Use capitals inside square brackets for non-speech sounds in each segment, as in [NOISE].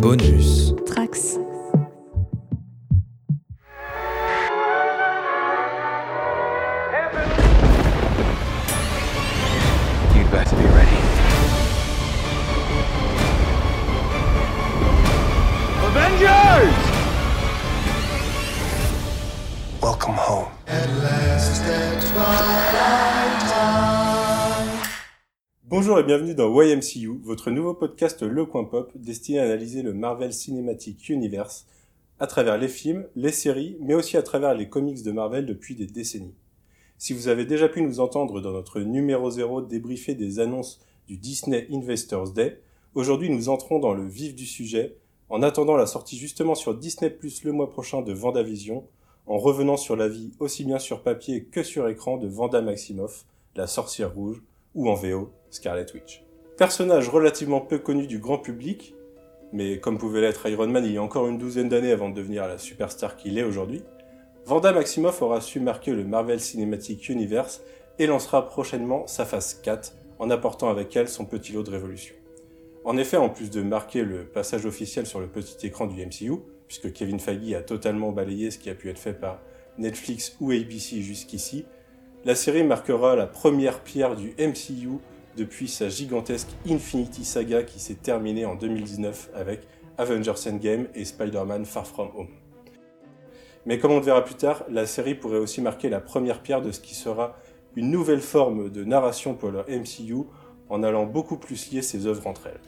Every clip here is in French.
Bonus. Trax. Et bienvenue dans YMCU, votre nouveau podcast Le Coin Pop destiné à analyser le Marvel Cinematic Universe à travers les films, les séries, mais aussi à travers les comics de Marvel depuis des décennies. Si vous avez déjà pu nous entendre dans notre numéro 0 débriefer des annonces du Disney Investors Day, aujourd'hui nous entrons dans le vif du sujet en attendant la sortie justement sur Disney Plus le mois prochain de Vendavision, en revenant sur la vie aussi bien sur papier que sur écran de Vanda Maximoff, la sorcière rouge, ou en VO, Scarlet Witch. Personnage relativement peu connu du grand public, mais comme pouvait l'être Iron Man il y a encore une douzaine d'années avant de devenir la superstar qu'il est aujourd'hui, Vanda Maximoff aura su marquer le Marvel Cinematic Universe et lancera prochainement sa phase 4 en apportant avec elle son petit lot de révolution. En effet, en plus de marquer le passage officiel sur le petit écran du MCU, puisque Kevin Feige a totalement balayé ce qui a pu être fait par Netflix ou ABC jusqu'ici, la série marquera la première pierre du MCU depuis sa gigantesque Infinity Saga qui s'est terminée en 2019 avec Avengers Endgame et Spider-Man Far From Home. Mais comme on le verra plus tard, la série pourrait aussi marquer la première pierre de ce qui sera une nouvelle forme de narration pour le MCU en allant beaucoup plus lier ses œuvres entre elles.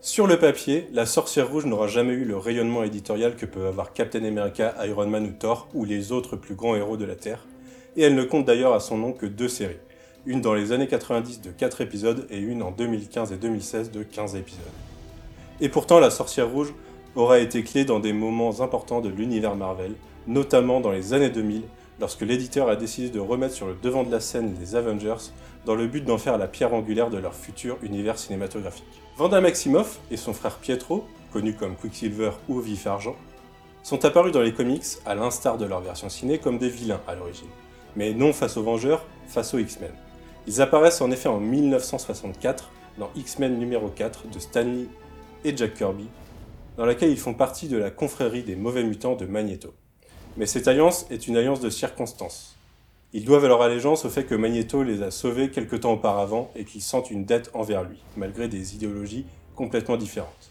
Sur le papier, la Sorcière Rouge n'aura jamais eu le rayonnement éditorial que peuvent avoir Captain America, Iron Man ou Thor, ou les autres plus grands héros de la Terre, et elle ne compte d'ailleurs à son nom que deux séries, une dans les années 90 de 4 épisodes et une en 2015 et 2016 de 15 épisodes. Et pourtant, la Sorcière Rouge aura été clé dans des moments importants de l'univers Marvel, notamment dans les années 2000, lorsque l'éditeur a décidé de remettre sur le devant de la scène les Avengers dans le but d'en faire la pierre angulaire de leur futur univers cinématographique. Vanda Maximoff et son frère Pietro, connus comme Quicksilver ou Vif Argent, sont apparus dans les comics, à l'instar de leur version ciné, comme des vilains à l'origine. Mais non face aux Vengeurs, face aux X-Men. Ils apparaissent en effet en 1964 dans X-Men numéro 4 de Stanley et Jack Kirby, dans laquelle ils font partie de la confrérie des mauvais mutants de Magneto. Mais cette alliance est une alliance de circonstances. Ils doivent leur allégeance au fait que Magneto les a sauvés quelque temps auparavant et qu'ils sentent une dette envers lui, malgré des idéologies complètement différentes.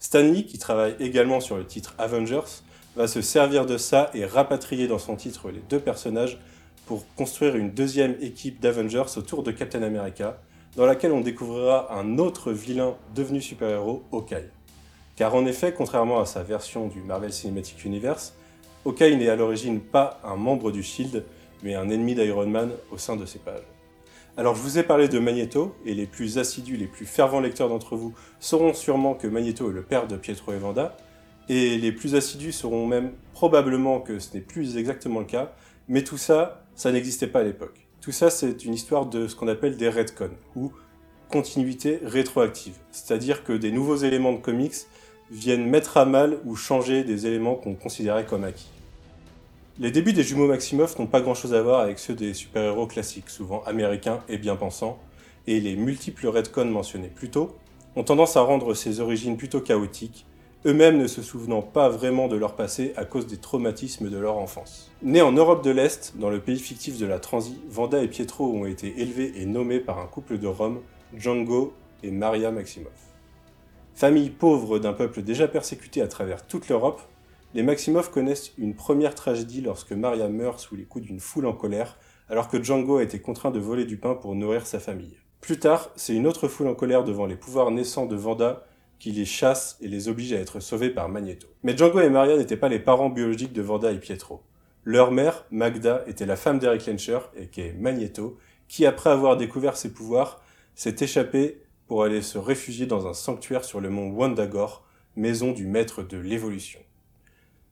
Stanley, qui travaille également sur le titre Avengers, va se servir de ça et rapatrier dans son titre les deux personnages pour construire une deuxième équipe d'Avengers autour de Captain America, dans laquelle on découvrira un autre vilain devenu super-héros, Hawkeye. Car en effet, contrairement à sa version du Marvel Cinematic Universe, Hawkeye n'est à l'origine pas un membre du Shield, mais un ennemi d'Iron Man au sein de ses pages. Alors je vous ai parlé de Magneto, et les plus assidus, les plus fervents lecteurs d'entre vous sauront sûrement que Magneto est le père de Pietro et et les plus assidus sauront même probablement que ce n'est plus exactement le cas, mais tout ça, ça n'existait pas à l'époque. Tout ça, c'est une histoire de ce qu'on appelle des retcons, ou continuité rétroactive, c'est-à-dire que des nouveaux éléments de comics viennent mettre à mal ou changer des éléments qu'on considérait comme acquis. Les débuts des jumeaux Maximoff n'ont pas grand-chose à voir avec ceux des super-héros classiques, souvent américains et bien pensants, et les multiples retcons mentionnés plus tôt ont tendance à rendre ces origines plutôt chaotiques, eux-mêmes ne se souvenant pas vraiment de leur passé à cause des traumatismes de leur enfance. Nés en Europe de l'Est, dans le pays fictif de la Transi, Vanda et Pietro ont été élevés et nommés par un couple de Rome, Django et Maria Maximoff. Famille pauvre d'un peuple déjà persécuté à travers toute l'Europe, les Maximoff connaissent une première tragédie lorsque Maria meurt sous les coups d'une foule en colère, alors que Django a été contraint de voler du pain pour nourrir sa famille. Plus tard, c'est une autre foule en colère devant les pouvoirs naissants de Vanda qui les chasse et les oblige à être sauvés par Magneto. Mais Django et Maria n'étaient pas les parents biologiques de Vanda et Pietro. Leur mère, Magda, était la femme d'Eric Lencher, et qui est Magneto, qui après avoir découvert ses pouvoirs, s'est échappée pour aller se réfugier dans un sanctuaire sur le mont Wandagore, maison du maître de l'évolution.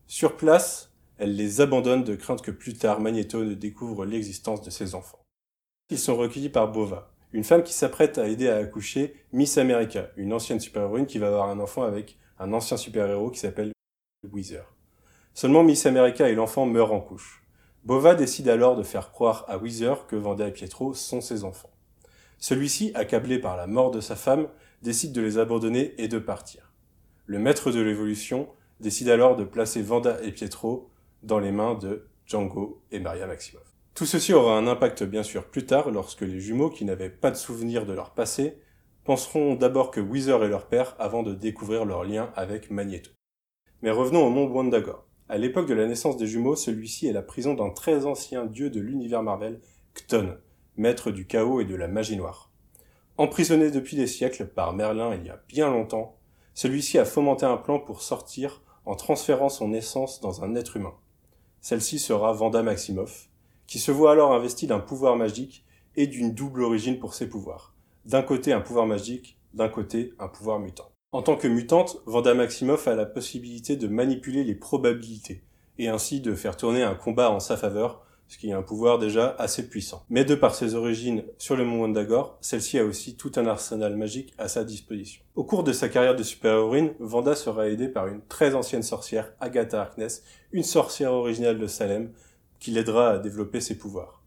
Sur place, elle les abandonne de crainte que plus tard Magneto ne découvre l'existence de ses enfants. Ils sont recueillis par Bova, une femme qui s'apprête à aider à accoucher Miss America, une ancienne super-héroïne qui va avoir un enfant avec un ancien super-héros qui s'appelle Weezer. Seulement Miss America et l'enfant meurent en couche. Bova décide alors de faire croire à Weezer que Vanda et Pietro sont ses enfants. Celui-ci, accablé par la mort de sa femme, décide de les abandonner et de partir. Le maître de l'évolution décide alors de placer Vanda et Pietro dans les mains de Django et Maria Maximoff. Tout ceci aura un impact bien sûr plus tard lorsque les jumeaux qui n'avaient pas de souvenir de leur passé penseront d'abord que Weezer est leur père avant de découvrir leur lien avec Magneto. Mais revenons au mont Wandagore. À l'époque de la naissance des jumeaux, celui-ci est la prison d'un très ancien dieu de l'univers Marvel, Cton, maître du chaos et de la magie noire. Emprisonné depuis des siècles par Merlin il y a bien longtemps, celui-ci a fomenté un plan pour sortir en transférant son essence dans un être humain. Celle-ci sera Vanda Maximoff, qui se voit alors investi d'un pouvoir magique et d'une double origine pour ses pouvoirs. D'un côté un pouvoir magique, d'un côté un pouvoir mutant. En tant que mutante, Vanda Maximoff a la possibilité de manipuler les probabilités, et ainsi de faire tourner un combat en sa faveur, ce qui est un pouvoir déjà assez puissant. Mais de par ses origines sur le mont Wandagore, celle-ci a aussi tout un arsenal magique à sa disposition. Au cours de sa carrière de super-héroïne, Vanda sera aidée par une très ancienne sorcière, Agatha Harkness, une sorcière originale de Salem, qui l'aidera à développer ses pouvoirs.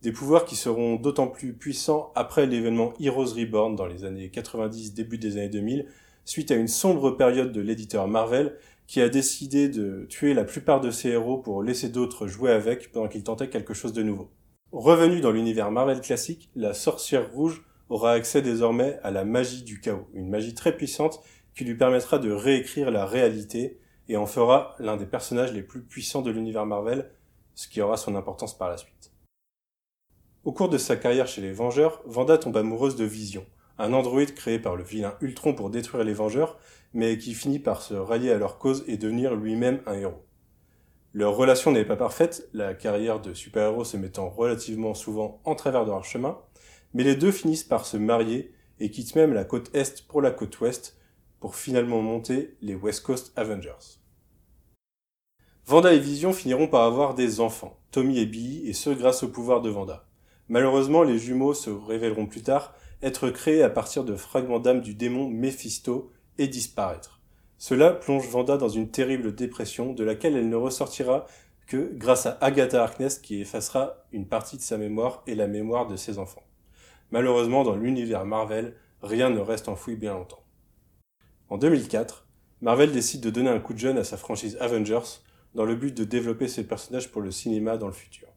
Des pouvoirs qui seront d'autant plus puissants après l'événement Heroes Reborn dans les années 90, début des années 2000, suite à une sombre période de l'éditeur Marvel qui a décidé de tuer la plupart de ses héros pour laisser d'autres jouer avec pendant qu'ils tentaient quelque chose de nouveau. Revenu dans l'univers Marvel classique, la sorcière rouge aura accès désormais à la magie du chaos, une magie très puissante qui lui permettra de réécrire la réalité et en fera l'un des personnages les plus puissants de l'univers Marvel, ce qui aura son importance par la suite. Au cours de sa carrière chez les Vengeurs, Vanda tombe amoureuse de Vision, un androïde créé par le vilain Ultron pour détruire les Vengeurs, mais qui finit par se rallier à leur cause et devenir lui-même un héros. Leur relation n'est pas parfaite, la carrière de super-héros se mettant relativement souvent en travers de leur chemin, mais les deux finissent par se marier et quittent même la côte Est pour la côte Ouest pour finalement monter les West Coast Avengers. Vanda et Vision finiront par avoir des enfants, Tommy et Billy, et ce grâce au pouvoir de Vanda. Malheureusement, les jumeaux se révéleront plus tard être créés à partir de fragments d'âme du démon Mephisto et disparaître. Cela plonge Vanda dans une terrible dépression de laquelle elle ne ressortira que grâce à Agatha Harkness qui effacera une partie de sa mémoire et la mémoire de ses enfants. Malheureusement, dans l'univers Marvel, rien ne reste enfoui bien longtemps. En 2004, Marvel décide de donner un coup de jeune à sa franchise Avengers dans le but de développer ses personnages pour le cinéma dans le futur.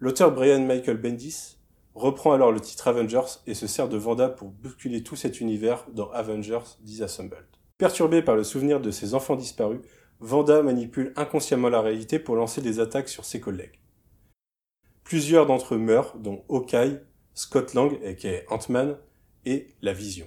L'auteur Brian Michael Bendis reprend alors le titre Avengers et se sert de Vanda pour bousculer tout cet univers dans Avengers Disassembled. Perturbé par le souvenir de ses enfants disparus, Vanda manipule inconsciemment la réalité pour lancer des attaques sur ses collègues. Plusieurs d'entre eux meurent, dont Hawkeye, Scott Lang, aka Ant-Man, et La Vision.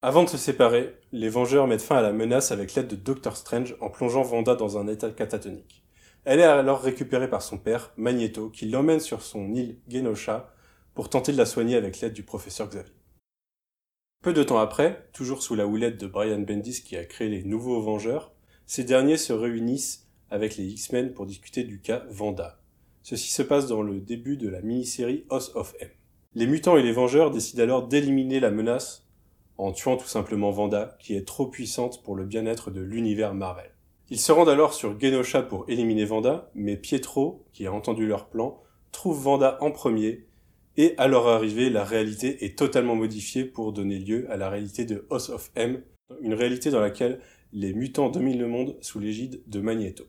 Avant de se séparer, les Vengeurs mettent fin à la menace avec l'aide de Doctor Strange en plongeant Vanda dans un état catatonique. Elle est alors récupérée par son père, Magneto, qui l'emmène sur son île Genosha pour tenter de la soigner avec l'aide du professeur Xavier. Peu de temps après, toujours sous la houlette de Brian Bendis qui a créé les nouveaux Vengeurs, ces derniers se réunissent avec les X-Men pour discuter du cas Vanda. Ceci se passe dans le début de la mini-série House of M. Les mutants et les Vengeurs décident alors d'éliminer la menace en tuant tout simplement Vanda, qui est trop puissante pour le bien-être de l'univers Marvel. Ils se rendent alors sur Genosha pour éliminer Vanda, mais Pietro, qui a entendu leur plan, trouve Vanda en premier, et à leur arrivée, la réalité est totalement modifiée pour donner lieu à la réalité de House of M, une réalité dans laquelle les mutants dominent le monde sous l'égide de Magneto.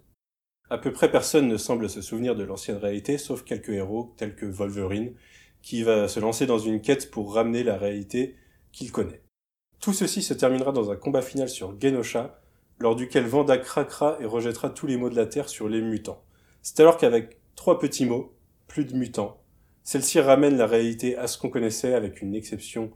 À peu près personne ne semble se souvenir de l'ancienne réalité, sauf quelques héros tels que Wolverine, qui va se lancer dans une quête pour ramener la réalité qu'il connaît. Tout ceci se terminera dans un combat final sur Genosha, lors duquel Vanda craquera et rejettera tous les mots de la Terre sur les mutants. C'est alors qu'avec trois petits mots, plus de mutants, celle-ci ramène la réalité à ce qu'on connaissait avec une exception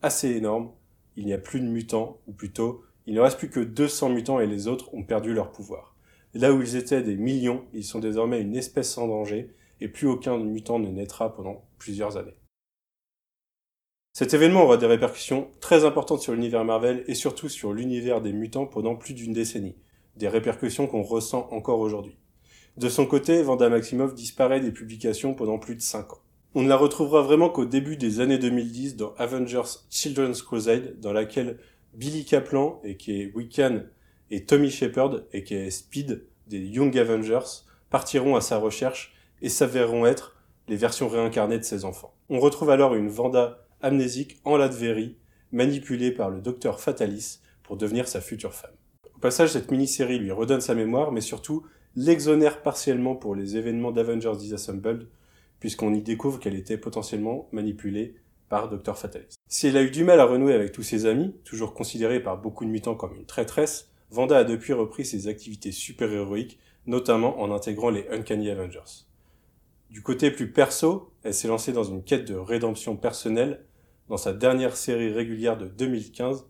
assez énorme. Il n'y a plus de mutants, ou plutôt, il ne reste plus que 200 mutants et les autres ont perdu leur pouvoir. Là où ils étaient des millions, ils sont désormais une espèce sans danger, et plus aucun mutant ne naîtra pendant plusieurs années. Cet événement aura des répercussions très importantes sur l'univers Marvel et surtout sur l'univers des mutants pendant plus d'une décennie, des répercussions qu'on ressent encore aujourd'hui. De son côté, Vanda Maximoff disparaît des publications pendant plus de 5 ans. On ne la retrouvera vraiment qu'au début des années 2010 dans Avengers Children's Crusade, dans laquelle Billy Kaplan, et qui est Wiccan, et Tommy Shepard, et qui est Speed, des Young Avengers, partiront à sa recherche et s'avéreront être les versions réincarnées de ses enfants. On retrouve alors une Vanda amnésique en Latverie, manipulée par le docteur Fatalis pour devenir sa future femme. Au passage, cette mini-série lui redonne sa mémoire, mais surtout l'exonère partiellement pour les événements d'Avengers Disassembled, puisqu'on y découvre qu'elle était potentiellement manipulée par Dr. Fatalis. Si elle a eu du mal à renouer avec tous ses amis, toujours considérée par beaucoup de mutants comme une traîtresse, Vanda a depuis repris ses activités super-héroïques, notamment en intégrant les Uncanny Avengers. Du côté plus perso, elle s'est lancée dans une quête de rédemption personnelle dans sa dernière série régulière de 2015,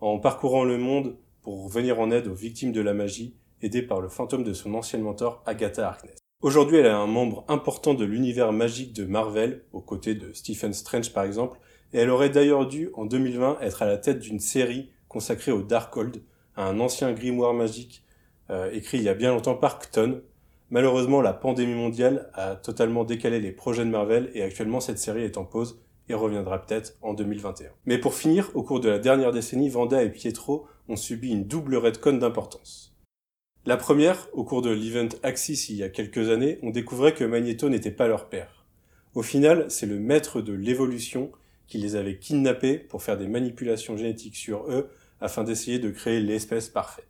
en parcourant le monde pour venir en aide aux victimes de la magie, aidée par le fantôme de son ancienne mentor Agatha Harkness. Aujourd'hui, elle est un membre important de l'univers magique de Marvel, aux côtés de Stephen Strange par exemple, et elle aurait d'ailleurs dû, en 2020, être à la tête d'une série consacrée au Darkhold, un ancien grimoire magique euh, écrit il y a bien longtemps par Cton. Malheureusement, la pandémie mondiale a totalement décalé les projets de Marvel et actuellement cette série est en pause et reviendra peut-être en 2021. Mais pour finir, au cours de la dernière décennie, Vanda et Pietro ont subi une double redcon d'importance. La première, au cours de l'event Axis il y a quelques années, on découvrait que Magneto n'était pas leur père. Au final, c'est le maître de l'évolution qui les avait kidnappés pour faire des manipulations génétiques sur eux afin d'essayer de créer l'espèce parfaite.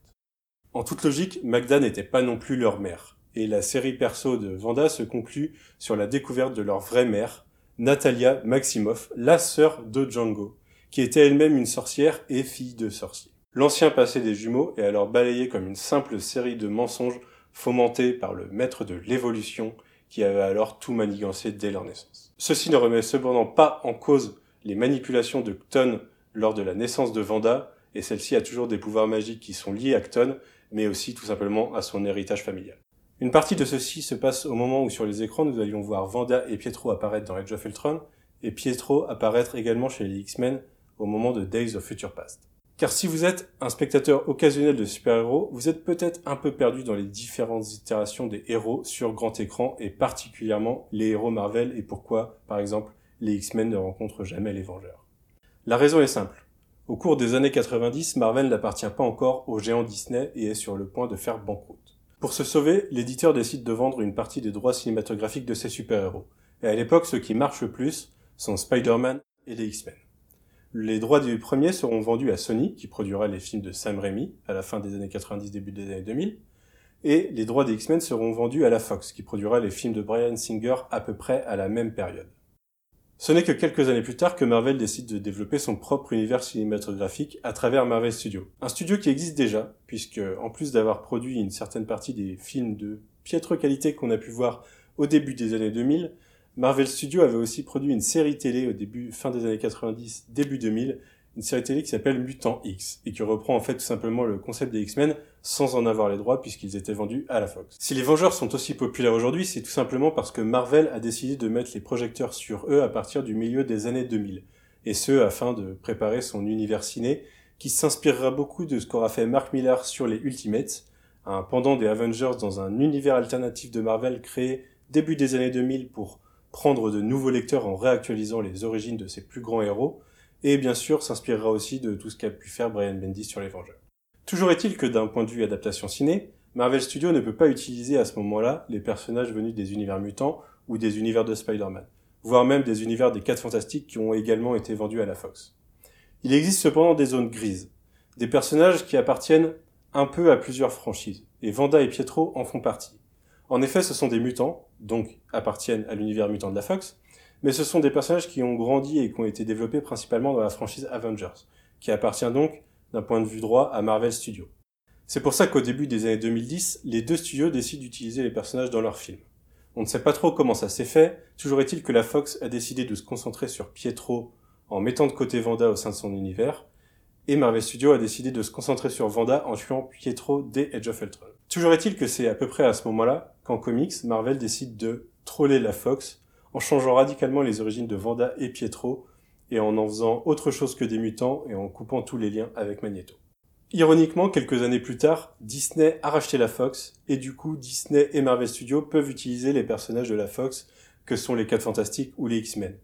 En toute logique, Magda n'était pas non plus leur mère, et la série perso de Vanda se conclut sur la découverte de leur vraie mère, Natalia Maximoff, la sœur de Django, qui était elle-même une sorcière et fille de sorcier. L'ancien passé des jumeaux est alors balayé comme une simple série de mensonges fomentés par le maître de l'évolution qui avait alors tout manigancé dès leur naissance. Ceci ne remet cependant pas en cause les manipulations de Cton lors de la naissance de Vanda, et celle-ci a toujours des pouvoirs magiques qui sont liés à Cton, mais aussi tout simplement à son héritage familial. Une partie de ceci se passe au moment où sur les écrans nous allions voir Vanda et Pietro apparaître dans Age of Ultron, et Pietro apparaître également chez les X-Men au moment de Days of Future Past. Car si vous êtes un spectateur occasionnel de super-héros, vous êtes peut-être un peu perdu dans les différentes itérations des héros sur grand écran et particulièrement les héros Marvel et pourquoi, par exemple, les X-Men ne rencontrent jamais les Vengeurs. La raison est simple. Au cours des années 90, Marvel n'appartient pas encore au géant Disney et est sur le point de faire banqueroute. Pour se sauver, l'éditeur décide de vendre une partie des droits cinématographiques de ses super-héros. Et à l'époque, ceux qui marchent le plus sont Spider-Man et les X-Men. Les droits du premier seront vendus à Sony, qui produira les films de Sam Raimi à la fin des années 90, début des années 2000, et les droits des X-Men seront vendus à la Fox, qui produira les films de Brian Singer à peu près à la même période. Ce n'est que quelques années plus tard que Marvel décide de développer son propre univers cinématographique à travers Marvel Studios. Un studio qui existe déjà, puisque en plus d'avoir produit une certaine partie des films de piètre qualité qu'on a pu voir au début des années 2000, Marvel Studios avait aussi produit une série télé au début, fin des années 90, début 2000, une série télé qui s'appelle Mutant X, et qui reprend en fait tout simplement le concept des X-Men sans en avoir les droits puisqu'ils étaient vendus à la Fox. Si les Vengeurs sont aussi populaires aujourd'hui, c'est tout simplement parce que Marvel a décidé de mettre les projecteurs sur eux à partir du milieu des années 2000, et ce afin de préparer son univers ciné qui s'inspirera beaucoup de ce qu'aura fait Mark Millar sur les Ultimates, un pendant des Avengers dans un univers alternatif de Marvel créé début des années 2000 pour prendre de nouveaux lecteurs en réactualisant les origines de ses plus grands héros, et bien sûr s'inspirera aussi de tout ce qu'a pu faire Brian Bendis sur les Vengeurs. Toujours est-il que d'un point de vue adaptation ciné, Marvel Studios ne peut pas utiliser à ce moment-là les personnages venus des univers mutants ou des univers de Spider-Man, voire même des univers des 4 fantastiques qui ont également été vendus à la Fox. Il existe cependant des zones grises, des personnages qui appartiennent un peu à plusieurs franchises, et Vanda et Pietro en font partie. En effet, ce sont des mutants, donc appartiennent à l'univers mutant de la Fox, mais ce sont des personnages qui ont grandi et qui ont été développés principalement dans la franchise Avengers, qui appartient donc, d'un point de vue droit, à Marvel Studios. C'est pour ça qu'au début des années 2010, les deux studios décident d'utiliser les personnages dans leurs films. On ne sait pas trop comment ça s'est fait, toujours est-il que la Fox a décidé de se concentrer sur Pietro en mettant de côté Vanda au sein de son univers, et Marvel Studios a décidé de se concentrer sur Vanda en tuant Pietro dès Edge of Ultron. Toujours est-il que c'est à peu près à ce moment-là qu'en comics, Marvel décide de troller la Fox en changeant radicalement les origines de Vanda et Pietro, et en en faisant autre chose que des mutants et en coupant tous les liens avec Magneto. Ironiquement, quelques années plus tard, Disney a racheté la Fox, et du coup, Disney et Marvel Studios peuvent utiliser les personnages de la Fox, que sont les 4 Fantastiques ou les X-Men.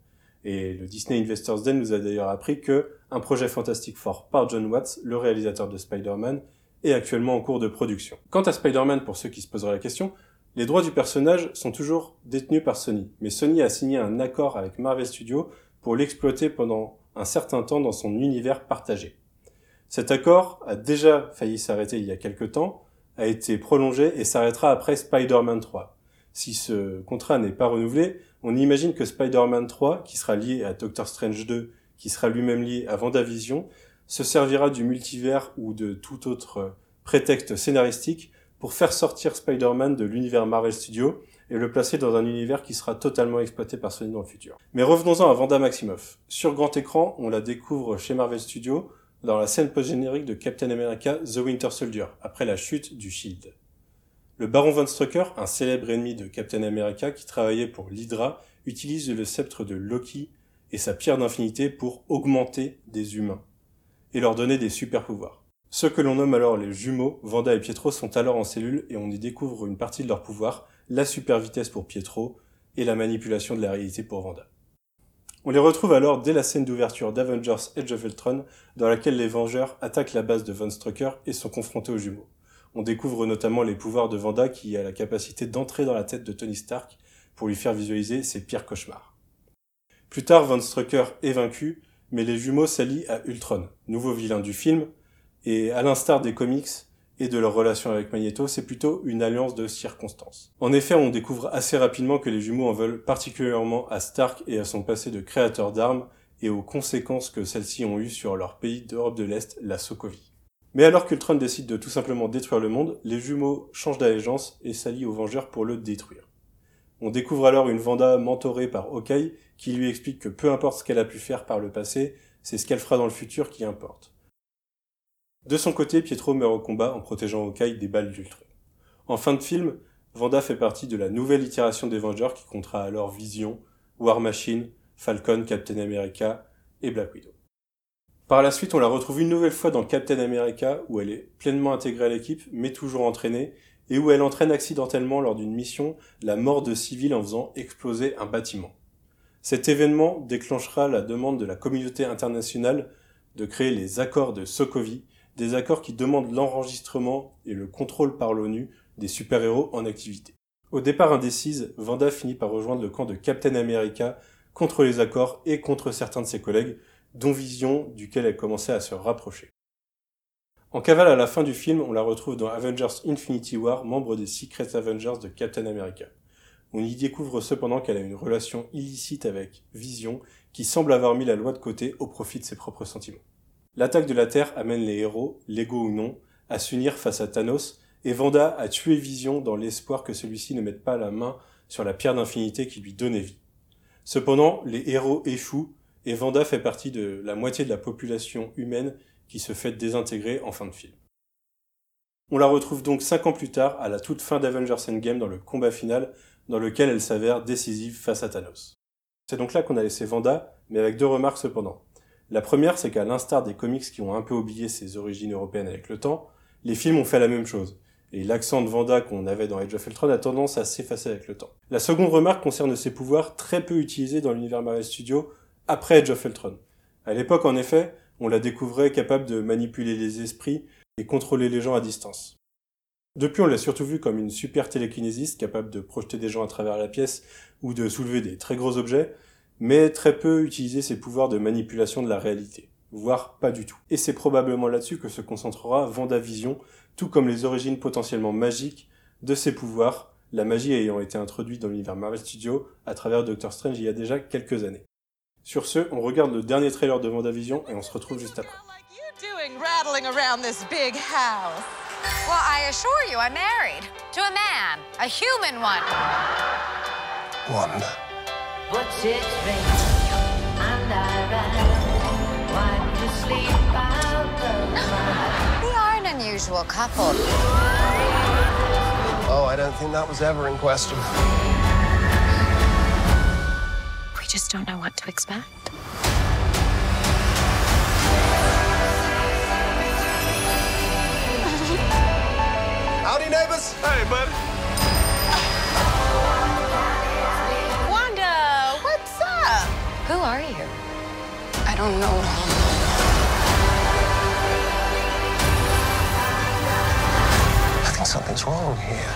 Et le Disney Investors Den nous a d'ailleurs appris que un projet Fantastic Four par John Watts, le réalisateur de Spider-Man, est actuellement en cours de production. Quant à Spider-Man, pour ceux qui se poseraient la question, les droits du personnage sont toujours détenus par Sony, mais Sony a signé un accord avec Marvel Studios pour l'exploiter pendant un certain temps dans son univers partagé. Cet accord a déjà failli s'arrêter il y a quelque temps, a été prolongé et s'arrêtera après Spider-Man 3. Si ce contrat n'est pas renouvelé, on imagine que Spider-Man 3, qui sera lié à Doctor Strange 2, qui sera lui-même lié à Vendavision, se servira du multivers ou de tout autre prétexte scénaristique pour faire sortir Spider-Man de l'univers Marvel Studios et le placer dans un univers qui sera totalement exploité par Sony dans le futur. Mais revenons-en à Vanda Maximoff. Sur grand écran, on la découvre chez Marvel Studios dans la scène post-générique de Captain America The Winter Soldier, après la chute du Shield. Le baron Von Strucker, un célèbre ennemi de Captain America qui travaillait pour l'Hydra, utilise le sceptre de Loki et sa pierre d'infinité pour augmenter des humains et leur donner des super pouvoirs. Ceux que l'on nomme alors les jumeaux, Vanda et Pietro, sont alors en cellule et on y découvre une partie de leur pouvoir, la super vitesse pour Pietro et la manipulation de la réalité pour Vanda. On les retrouve alors dès la scène d'ouverture d'Avengers Edge of Ultron, dans laquelle les Vengeurs attaquent la base de Von Strucker et sont confrontés aux jumeaux. On découvre notamment les pouvoirs de Vanda qui a la capacité d'entrer dans la tête de Tony Stark pour lui faire visualiser ses pires cauchemars. Plus tard, Von Strucker est vaincu, mais les jumeaux s'allient à Ultron, nouveau vilain du film, et à l'instar des comics, et de leur relation avec Magneto, c'est plutôt une alliance de circonstances. En effet, on découvre assez rapidement que les jumeaux en veulent particulièrement à Stark et à son passé de créateur d'armes et aux conséquences que celles-ci ont eues sur leur pays d'Europe de l'Est, la Sokovie. Mais alors qu'Ultron décide de tout simplement détruire le monde, les jumeaux changent d'allégeance et s'allient aux Vengeurs pour le détruire. On découvre alors une Vanda mentorée par Hawkeye qui lui explique que peu importe ce qu'elle a pu faire par le passé, c'est ce qu'elle fera dans le futur qui importe. De son côté, Pietro meurt au combat en protégeant Hawkeye des balles d'Ultron. En fin de film, Vanda fait partie de la nouvelle itération des Vengeurs qui comptera alors Vision, War Machine, Falcon, Captain America et Black Widow. Par la suite, on la retrouve une nouvelle fois dans Captain America où elle est pleinement intégrée à l'équipe mais toujours entraînée et où elle entraîne accidentellement lors d'une mission la mort de civils en faisant exploser un bâtiment. Cet événement déclenchera la demande de la communauté internationale de créer les accords de Sokovie des accords qui demandent l'enregistrement et le contrôle par l'ONU des super-héros en activité. Au départ indécise, Vanda finit par rejoindre le camp de Captain America contre les accords et contre certains de ses collègues, dont Vision, duquel elle commençait à se rapprocher. En cavale à la fin du film, on la retrouve dans Avengers Infinity War, membre des Secret Avengers de Captain America. On y découvre cependant qu'elle a une relation illicite avec Vision, qui semble avoir mis la loi de côté au profit de ses propres sentiments. L'attaque de la Terre amène les héros, légaux ou non, à s'unir face à Thanos, et Vanda a tué Vision dans l'espoir que celui-ci ne mette pas la main sur la pierre d'infinité qui lui donnait vie. Cependant, les héros échouent, et Vanda fait partie de la moitié de la population humaine qui se fait désintégrer en fin de film. On la retrouve donc cinq ans plus tard, à la toute fin d'Avengers Endgame, dans le combat final, dans lequel elle s'avère décisive face à Thanos. C'est donc là qu'on a laissé Vanda, mais avec deux remarques cependant. La première, c'est qu'à l'instar des comics qui ont un peu oublié ses origines européennes avec le temps, les films ont fait la même chose. Et l'accent de Vanda qu'on avait dans Age of Ultron a tendance à s'effacer avec le temps. La seconde remarque concerne ses pouvoirs très peu utilisés dans l'univers Marvel Studios après Age of Ultron. À l'époque, en effet, on la découvrait capable de manipuler les esprits et contrôler les gens à distance. Depuis, on l'a surtout vu comme une super télékinésiste capable de projeter des gens à travers la pièce ou de soulever des très gros objets, mais très peu utiliser ses pouvoirs de manipulation de la réalité, voire pas du tout. Et c'est probablement là-dessus que se concentrera Vendavision, tout comme les origines potentiellement magiques de ses pouvoirs, la magie ayant été introduite dans l'univers Marvel Studios à travers Doctor Strange il y a déjà quelques années. Sur ce, on regarde le dernier trailer de Vendavision et on se retrouve juste après. Well, I assure you, I'm married to a man, a human one. Wanda. What's its ring? And I ran. Wipe the sleep out of my We are an unusual couple. Oh, I don't think that was ever in question. We just don't know what to expect. Howdy, neighbors. Hey, bud. Who are you? I don't know. I think something's wrong here.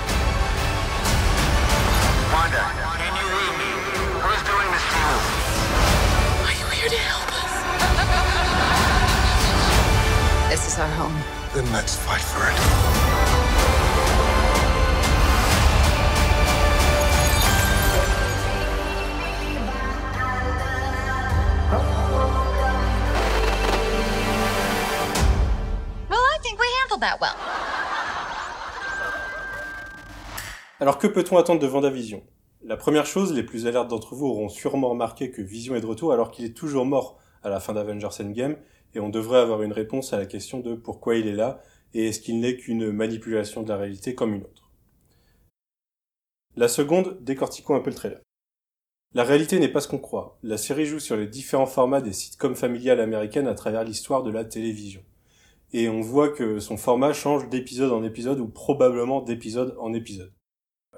Wanda, can you read me? Who's doing this to you? Are you here to help us? [LAUGHS] this is our home. Then let's fight for it. Alors que peut-on attendre de Vendavision? La première chose, les plus alertes d'entre vous auront sûrement remarqué que Vision est de retour alors qu'il est toujours mort à la fin d'Avengers Endgame, et on devrait avoir une réponse à la question de pourquoi il est là, et est-ce qu'il n'est qu'une manipulation de la réalité comme une autre? La seconde, décortiquons un peu le trailer. La réalité n'est pas ce qu'on croit. La série joue sur les différents formats des sitcoms familiales américaines à travers l'histoire de la télévision. Et on voit que son format change d'épisode en épisode ou probablement d'épisode en épisode.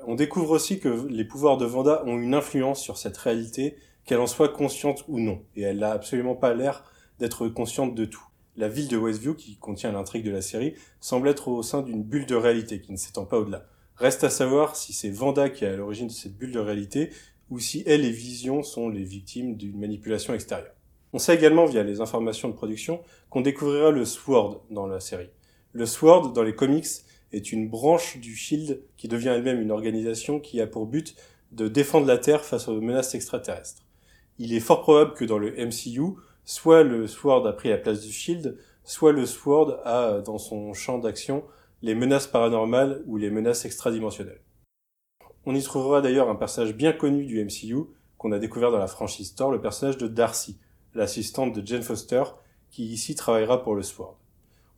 On découvre aussi que les pouvoirs de Vanda ont une influence sur cette réalité, qu'elle en soit consciente ou non. Et elle n'a absolument pas l'air d'être consciente de tout. La ville de Westview, qui contient l'intrigue de la série, semble être au sein d'une bulle de réalité qui ne s'étend pas au-delà. Reste à savoir si c'est Vanda qui est à l'origine de cette bulle de réalité, ou si elle et Vision sont les victimes d'une manipulation extérieure. On sait également via les informations de production qu'on découvrira le SWORD dans la série. Le SWORD, dans les comics, est une branche du SHIELD qui devient elle-même une organisation qui a pour but de défendre la Terre face aux menaces extraterrestres. Il est fort probable que dans le MCU, soit le SWORD a pris la place du SHIELD, soit le SWORD a dans son champ d'action les menaces paranormales ou les menaces extradimensionnelles. On y trouvera d'ailleurs un personnage bien connu du MCU qu'on a découvert dans la franchise Thor, le personnage de Darcy, l'assistante de Jane Foster, qui ici travaillera pour le SWORD.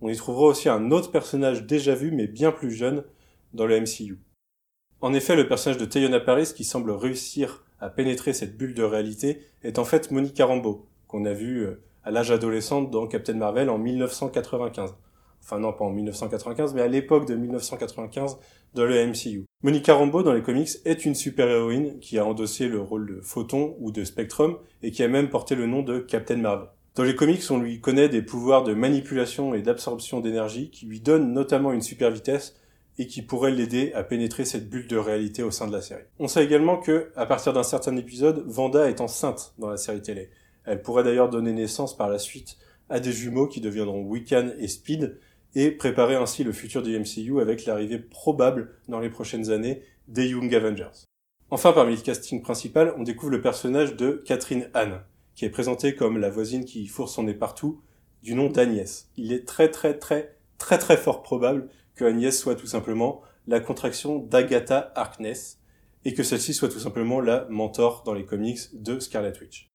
On y trouvera aussi un autre personnage déjà vu mais bien plus jeune dans le MCU. En effet, le personnage de Teyona Paris qui semble réussir à pénétrer cette bulle de réalité est en fait Monica Rambeau, qu'on a vu euh, à l'âge adolescent dans Captain Marvel en 1995. Enfin non, pas en 1995, mais à l'époque de 1995 dans le MCU. Monica Rambeau dans les comics est une super-héroïne qui a endossé le rôle de Photon ou de Spectrum et qui a même porté le nom de Captain Marvel. Dans les comics, on lui connaît des pouvoirs de manipulation et d'absorption d'énergie qui lui donnent notamment une super vitesse et qui pourraient l'aider à pénétrer cette bulle de réalité au sein de la série. On sait également que, à partir d'un certain épisode, Vanda est enceinte dans la série télé. Elle pourrait d'ailleurs donner naissance par la suite à des jumeaux qui deviendront Wiccan et Speed, et préparer ainsi le futur du MCU avec l'arrivée probable dans les prochaines années des Young Avengers. Enfin, parmi le casting principal, on découvre le personnage de Catherine Anne, qui est présentée comme la voisine qui fourre son nez partout, du nom d'Agnès. Il est très très très très très fort probable que Agnès soit tout simplement la contraction d'Agatha Harkness, et que celle-ci soit tout simplement la mentor dans les comics de Scarlet Witch.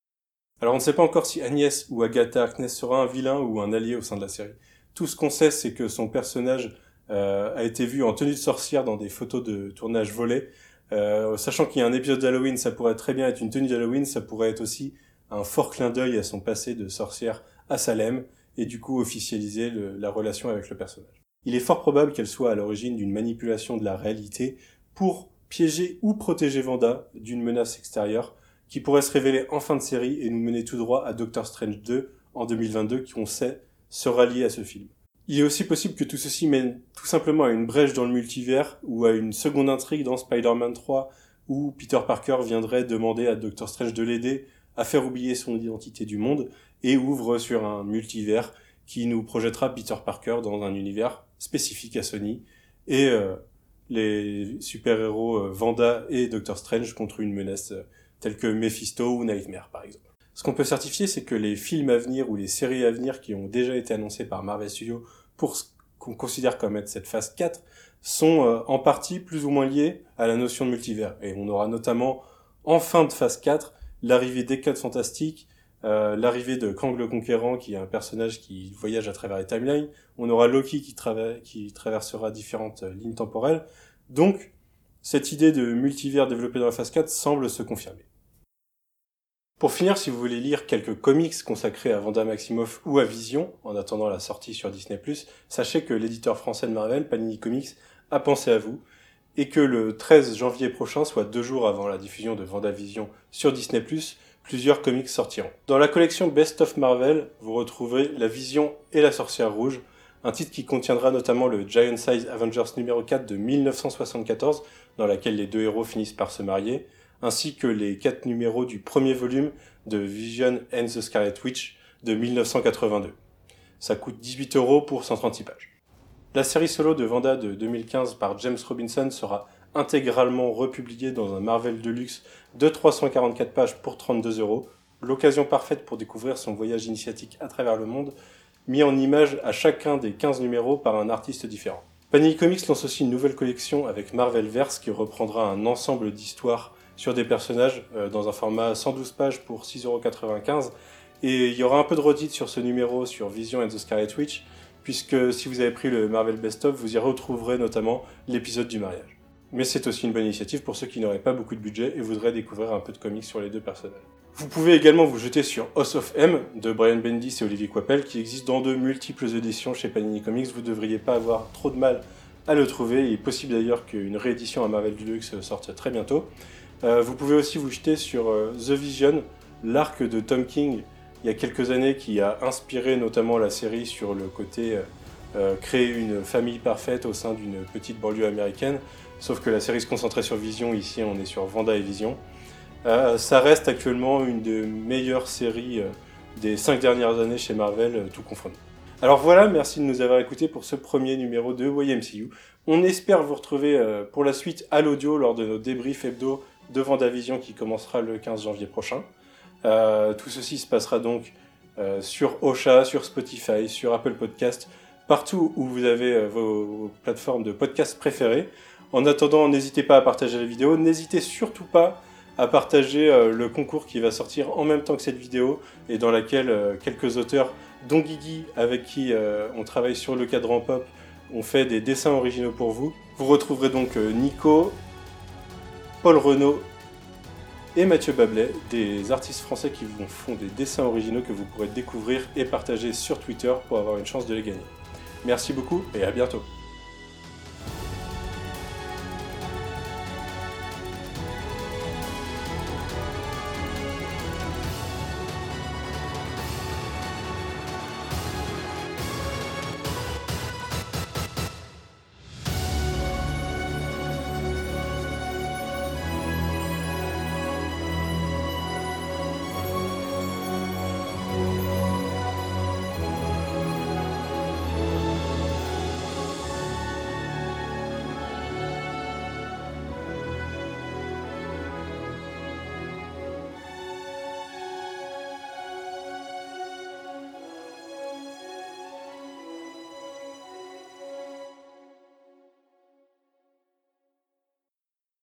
Alors on ne sait pas encore si Agnès ou Agatha Harkness sera un vilain ou un allié au sein de la série. Tout ce qu'on sait, c'est que son personnage euh, a été vu en tenue de sorcière dans des photos de tournage volées. Euh, sachant qu'il y a un épisode d'Halloween, ça pourrait très bien être une tenue d'Halloween, ça pourrait être aussi un fort clin d'œil à son passé de sorcière à Salem, et du coup officialiser la relation avec le personnage. Il est fort probable qu'elle soit à l'origine d'une manipulation de la réalité pour piéger ou protéger Vanda d'une menace extérieure qui pourrait se révéler en fin de série et nous mener tout droit à Doctor Strange 2 en 2022 qui on sait sera lié à ce film. Il est aussi possible que tout ceci mène tout simplement à une brèche dans le multivers ou à une seconde intrigue dans Spider-Man 3 où Peter Parker viendrait demander à Doctor Strange de l'aider à faire oublier son identité du monde et ouvre sur un multivers qui nous projettera Peter Parker dans un univers spécifique à Sony et euh, les super-héros euh, Vanda et Doctor Strange contre une menace euh, telle que Mephisto ou Nightmare par exemple. Ce qu'on peut certifier, c'est que les films à venir ou les séries à venir qui ont déjà été annoncés par Marvel Studios pour ce qu'on considère comme être cette phase 4 sont en partie plus ou moins liés à la notion de multivers. Et on aura notamment en fin de phase 4 l'arrivée des 4 fantastiques, euh, l'arrivée de Kang le Conquérant, qui est un personnage qui voyage à travers les timelines. On aura Loki qui traversera différentes euh, lignes temporelles. Donc, cette idée de multivers développée dans la phase 4 semble se confirmer. Pour finir, si vous voulez lire quelques comics consacrés à Vanda Maximoff ou à Vision, en attendant la sortie sur Disney+, sachez que l'éditeur français de Marvel, Panini Comics, a pensé à vous, et que le 13 janvier prochain, soit deux jours avant la diffusion de Vendavision sur Disney+, plusieurs comics sortiront. Dans la collection Best of Marvel, vous retrouverez La Vision et la Sorcière Rouge, un titre qui contiendra notamment le Giant Size Avengers numéro 4 de 1974, dans laquelle les deux héros finissent par se marier, ainsi que les quatre numéros du premier volume de Vision and the Scarlet Witch de 1982. Ça coûte 18 euros pour 136 pages. La série solo de Vanda de 2015 par James Robinson sera intégralement republiée dans un Marvel Deluxe de 344 pages pour 32 euros. L'occasion parfaite pour découvrir son voyage initiatique à travers le monde, mis en image à chacun des 15 numéros par un artiste différent. Panini Comics lance aussi une nouvelle collection avec Marvel Verse qui reprendra un ensemble d'histoires sur des personnages euh, dans un format 112 pages pour 6,95€. Et il y aura un peu de redite sur ce numéro sur Vision and the Scarlet Witch, puisque si vous avez pris le Marvel Best of, vous y retrouverez notamment l'épisode du mariage. Mais c'est aussi une bonne initiative pour ceux qui n'auraient pas beaucoup de budget et voudraient découvrir un peu de comics sur les deux personnages. Vous pouvez également vous jeter sur House of M de Brian Bendis et Olivier Coipel qui existe dans de multiples éditions chez Panini Comics. Vous ne devriez pas avoir trop de mal à le trouver. Il est possible d'ailleurs qu'une réédition à Marvel Deluxe sorte très bientôt. Euh, vous pouvez aussi vous jeter sur euh, The Vision, l'arc de Tom King il y a quelques années qui a inspiré notamment la série sur le côté euh, créer une famille parfaite au sein d'une petite banlieue américaine. Sauf que la série se concentrait sur Vision, ici on est sur Vanda et Vision. Euh, ça reste actuellement une des meilleures séries euh, des cinq dernières années chez Marvel, euh, tout confondu. Alors voilà, merci de nous avoir écoutés pour ce premier numéro de YMCU. On espère vous retrouver pour la suite à l'audio lors de nos débriefs hebdo de Vendavision qui commencera le 15 janvier prochain. Tout ceci se passera donc sur Ocha, sur Spotify, sur Apple Podcast, partout où vous avez vos plateformes de podcast préférées. En attendant, n'hésitez pas à partager la vidéo, n'hésitez surtout pas à partager euh, le concours qui va sortir en même temps que cette vidéo et dans laquelle euh, quelques auteurs, dont Guigui, avec qui euh, on travaille sur le cadran pop, ont fait des dessins originaux pour vous. Vous retrouverez donc Nico, Paul Renault et Mathieu Bablet, des artistes français qui vous font des dessins originaux que vous pourrez découvrir et partager sur Twitter pour avoir une chance de les gagner. Merci beaucoup et à bientôt